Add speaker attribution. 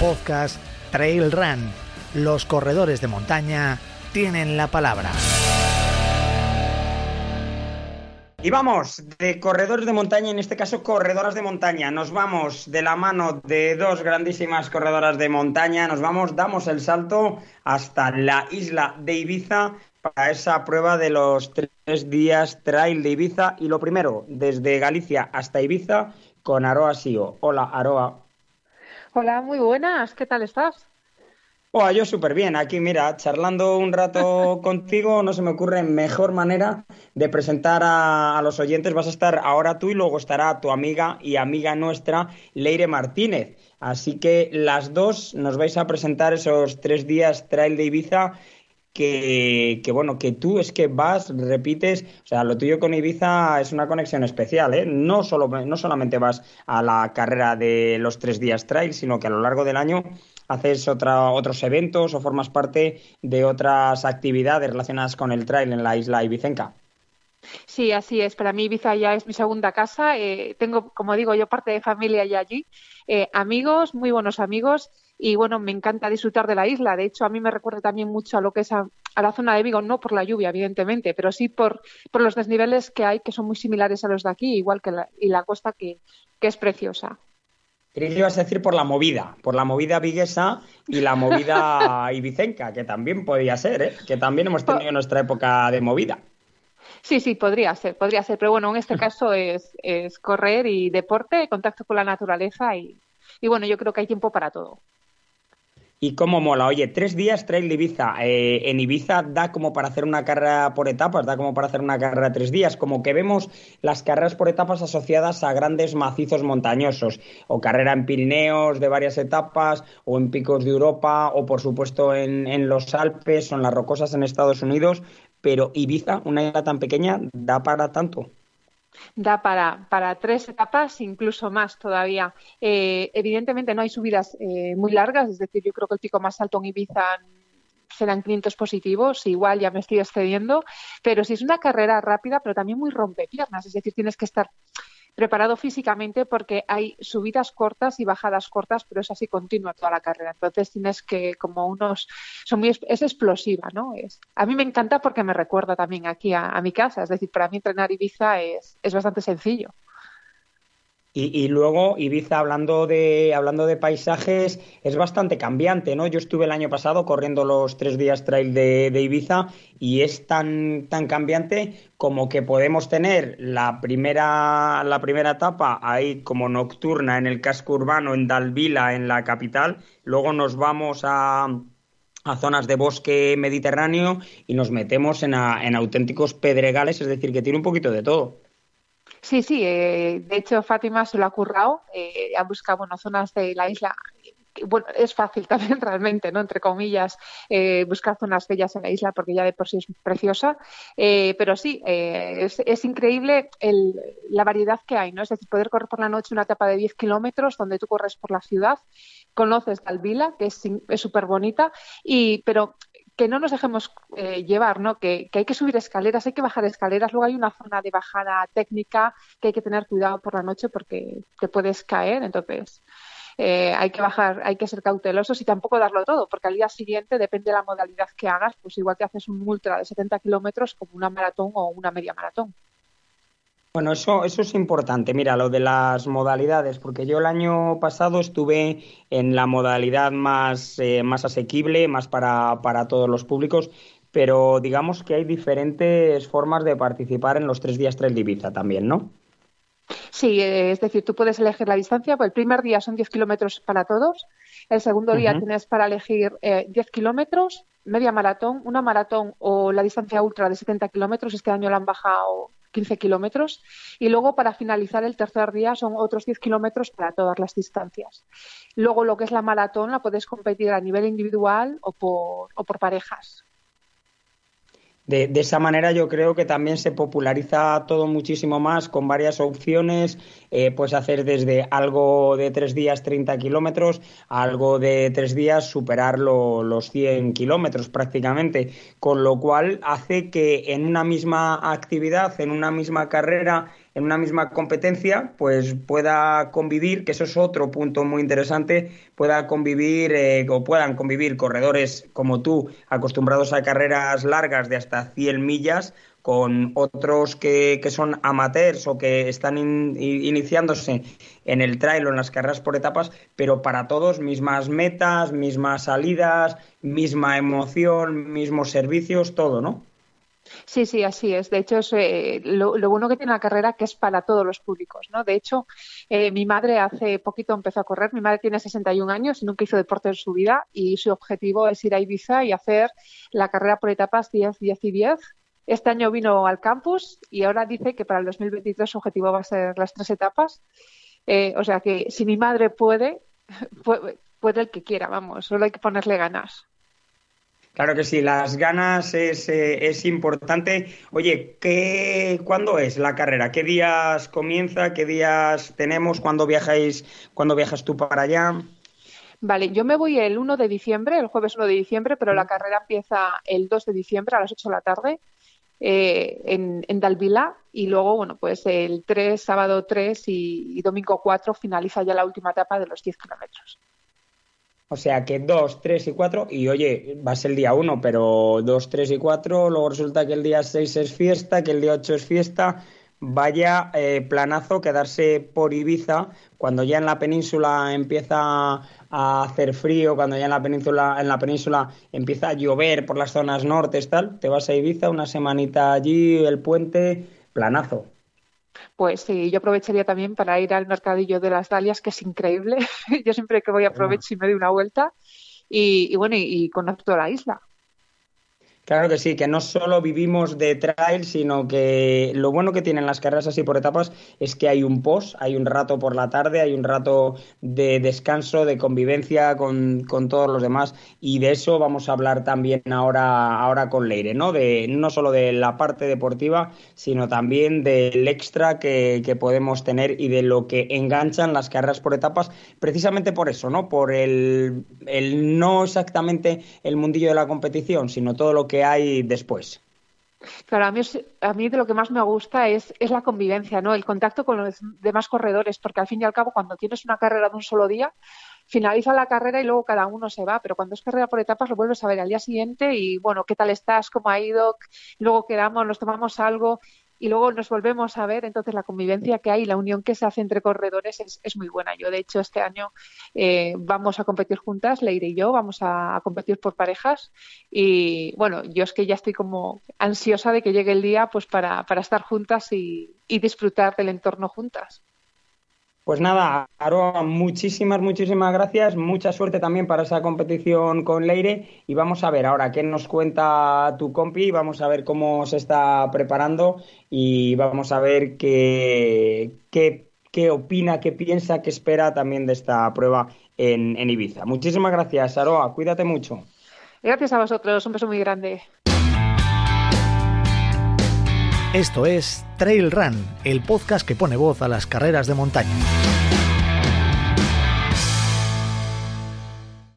Speaker 1: podcast Trail Run. Los corredores de montaña tienen la palabra.
Speaker 2: Y vamos, de corredores de montaña, en este caso corredoras de montaña. Nos vamos de la mano de dos grandísimas corredoras de montaña. Nos vamos, damos el salto hasta la isla de Ibiza para esa prueba de los tres días trail de Ibiza. Y lo primero, desde Galicia hasta Ibiza, con Aroa Sio. Hola, Aroa.
Speaker 3: Hola, muy buenas. ¿Qué tal estás?
Speaker 2: Oh, yo súper bien. Aquí, mira, charlando un rato contigo, no se me ocurre mejor manera de presentar a, a, los oyentes. Vas a estar ahora tú y luego estará tu amiga y amiga nuestra, Leire Martínez. Así que las dos nos vais a presentar esos tres días trail de Ibiza que, que, bueno, que tú es que vas, repites, o sea, lo tuyo con Ibiza es una conexión especial, ¿eh? No, solo, no solamente vas a la carrera de los tres días trail, sino que a lo largo del año haces otra, otros eventos o formas parte de otras actividades relacionadas con el trail en la isla Ibicenca.
Speaker 3: Sí, así es. Para mí Ibiza ya es mi segunda casa. Eh, tengo, como digo, yo parte de familia ya allí. Eh, amigos, muy buenos amigos y bueno, me encanta disfrutar de la isla. De hecho, a mí me recuerda también mucho a lo que es a, a la zona de Vigo, no por la lluvia, evidentemente, pero sí por, por, los desniveles que hay, que son muy similares a los de aquí, igual que la, y la costa que, que es preciosa.
Speaker 2: Creí que ibas a decir por la movida, por la movida viguesa y la movida ibicenca, que también podía ser, ¿eh? que también hemos tenido nuestra época de movida.
Speaker 3: Sí, sí, podría ser, podría ser, pero bueno, en este caso es, es correr y deporte, contacto con la naturaleza y, y bueno, yo creo que hay tiempo para todo.
Speaker 2: Y cómo mola. Oye, tres días trail Ibiza. Eh, en Ibiza da como para hacer una carrera por etapas, da como para hacer una carrera tres días. Como que vemos las carreras por etapas asociadas a grandes macizos montañosos. O carrera en Pirineos de varias etapas, o en picos de Europa, o por supuesto en, en los Alpes, en las rocosas en Estados Unidos. Pero Ibiza, una isla tan pequeña, da para tanto
Speaker 3: da para, para tres etapas, incluso más todavía. Eh, evidentemente no hay subidas eh, muy largas, es decir, yo creo que el pico más alto en Ibiza serán 500 positivos, igual ya me estoy excediendo, pero si es una carrera rápida, pero también muy rompepiernas, es decir, tienes que estar preparado físicamente porque hay subidas cortas y bajadas cortas, pero es así continua toda la carrera. Entonces tienes que, como unos, son muy, es explosiva, ¿no? Es, a mí me encanta porque me recuerda también aquí a, a mi casa, es decir, para mí entrenar Ibiza es, es bastante sencillo.
Speaker 2: Y, y, luego Ibiza, hablando de, hablando de paisajes, es bastante cambiante, ¿no? Yo estuve el año pasado corriendo los tres días trail de, Ibiza y es tan, tan cambiante como que podemos tener la primera, la primera etapa ahí como nocturna en el casco urbano, en Dalvila, en la capital. Luego nos vamos a, a zonas de bosque mediterráneo y nos metemos en, a, en auténticos pedregales, es decir, que tiene un poquito de todo.
Speaker 3: Sí, sí, eh, de hecho Fátima se lo ha currado, eh, ha buscado bueno, zonas de la isla. Bueno, es fácil también realmente, ¿no? Entre comillas, eh, buscar zonas bellas en la isla porque ya de por sí es preciosa. Eh, pero sí, eh, es, increíble el, la variedad que hay, ¿no? Es decir, poder correr por la noche una etapa de 10 kilómetros donde tú corres por la ciudad, conoces Dalvila, que es súper bonita, y, pero que no nos dejemos eh, llevar, ¿no? Que, hay que subir escaleras, hay que bajar escaleras. Luego hay una zona de bajada técnica que hay que tener cuidado por la noche porque te puedes caer. Entonces, eh, hay que bajar, hay que ser cautelosos y tampoco darlo todo, porque al día siguiente, depende de la modalidad que hagas, pues igual que haces un ultra de 70 kilómetros como una maratón o una media maratón.
Speaker 2: Bueno, eso, eso es importante. Mira, lo de las modalidades, porque yo el año pasado estuve en la modalidad más, eh, más asequible, más para, para todos los públicos, pero digamos que hay diferentes formas de participar en los tres días Trail de Ibiza también, ¿no?
Speaker 3: Sí, es decir, tú puedes elegir la distancia. Pues el primer día son 10 kilómetros para todos. El segundo día uh -huh. tienes para elegir eh, 10 kilómetros, media maratón, una maratón o la distancia ultra de 70 kilómetros. Este año la han bajado 15 kilómetros. Y luego, para finalizar el tercer día, son otros 10 kilómetros para todas las distancias. Luego, lo que es la maratón, la puedes competir a nivel individual o por, o por parejas.
Speaker 2: De, esa manera yo creo que también se populariza todo muchísimo más con varias opciones. Eh, puedes hacer desde algo de tres días 30 kilómetros a algo de tres días superar lo, los 100 kilómetros prácticamente. Con lo cual hace que en una misma actividad, en una misma carrera, en una misma competencia, pues pueda convivir, que eso es otro punto muy interesante, pueda convivir eh, o puedan convivir corredores como tú, acostumbrados a carreras largas de hasta 100 millas, con otros que, que son amateurs o que están iniciándose en el trail o en las carreras por etapas, pero para todos mismas metas, mismas salidas, misma emoción, mismos servicios, todo, ¿no?
Speaker 3: Sí, sí, así es. De hecho, es eh, lo, bueno que tiene la carrera que es para todos los públicos, ¿no? De hecho, eh, mi madre hace poquito empezó a correr. Mi madre tiene 61 años y nunca hizo deporte en su vida y su objetivo es ir a Ibiza y hacer la carrera por etapas 10, 10 y 10 este año vino al campus y ahora dice que para el 2023 su objetivo va a ser las tres etapas. Eh, o sea que si mi madre puede, puede, el que quiera, vamos, solo hay que ponerle ganas.
Speaker 2: Claro que sí, las ganas es, eh, es importante. Oye, ¿qué, ¿cuándo es la carrera? ¿Qué días comienza? ¿Qué días tenemos? ¿Cuándo viajáis? ¿Cuándo viajas tú para allá?
Speaker 3: Vale, yo me voy el 1 de diciembre, el jueves 1 de diciembre, pero la carrera empieza el 2 de diciembre a las 8 de la tarde eh, en, en Dalvila y luego, bueno, pues el 3, sábado 3 y, domingo 4 finaliza ya la última etapa de los 10 kilómetros.
Speaker 2: O sea que 2, 3 y 4, y oye, va a ser el día 1, pero 2, 3 y 4, luego resulta que el día 6 es fiesta, que el día 8 es fiesta. Vaya eh, planazo quedarse por Ibiza cuando ya en la península empieza a hacer frío, cuando ya en la península, en la península empieza a llover por las zonas nortes, tal, te vas a Ibiza una semanita allí, el puente, planazo.
Speaker 3: Pues sí, yo aprovecharía también para ir al mercadillo de las Dalias, que es increíble. yo siempre que voy aprovecho y me doy una vuelta. Y, bueno, y, y conozco la isla.
Speaker 2: Claro que sí, que no solo vivimos de trail, sino que lo bueno que tienen las carreras así por etapas es que hay un post, hay un rato por la tarde, hay un rato de descanso, de convivencia con, con todos los demás y de eso vamos a hablar también ahora, ahora con Leire, ¿no? De, no solo de la parte deportiva, sino también del extra que, que podemos tener y de lo que enganchan las carreras por etapas, precisamente por eso, ¿no? Por el, el no exactamente el mundillo de la competición, sino todo lo que hay después.
Speaker 3: Claro, a mí, a de lo que más me gusta es, es la convivencia, ¿no? El contacto con los demás corredores, porque al fin y al cabo, cuando tienes una carrera de un solo día, finaliza la carrera y luego cada uno se va, pero cuando es carrera por etapas lo vuelves a ver al día siguiente y bueno, ¿qué tal estás? ¿Cómo ha ido? Luego quedamos, nos tomamos algo y luego nos volvemos a ver. Entonces, la convivencia que hay, la unión que se hace entre corredores es, muy buena. Yo, de hecho, este año eh, vamos a competir juntas, Leire y yo, vamos a, competir por parejas. Y bueno, yo es que ya estoy como ansiosa de que llegue el día pues para, para estar juntas y disfrutar del entorno juntas.
Speaker 2: Pues nada, Aroa, muchísimas, muchísimas gracias. Mucha suerte también para esa competición con Leire. Y vamos a ver ahora qué nos cuenta tu compi. Vamos a ver cómo se está preparando y vamos a ver qué, qué, opina, qué piensa, qué espera también de esta prueba en, en Ibiza. Muchísimas gracias, Aroa. Cuídate mucho.
Speaker 3: Gracias a vosotros. Un beso muy grande.
Speaker 1: Esto es Trail Run, el podcast que pone voz a las carreras de montaña.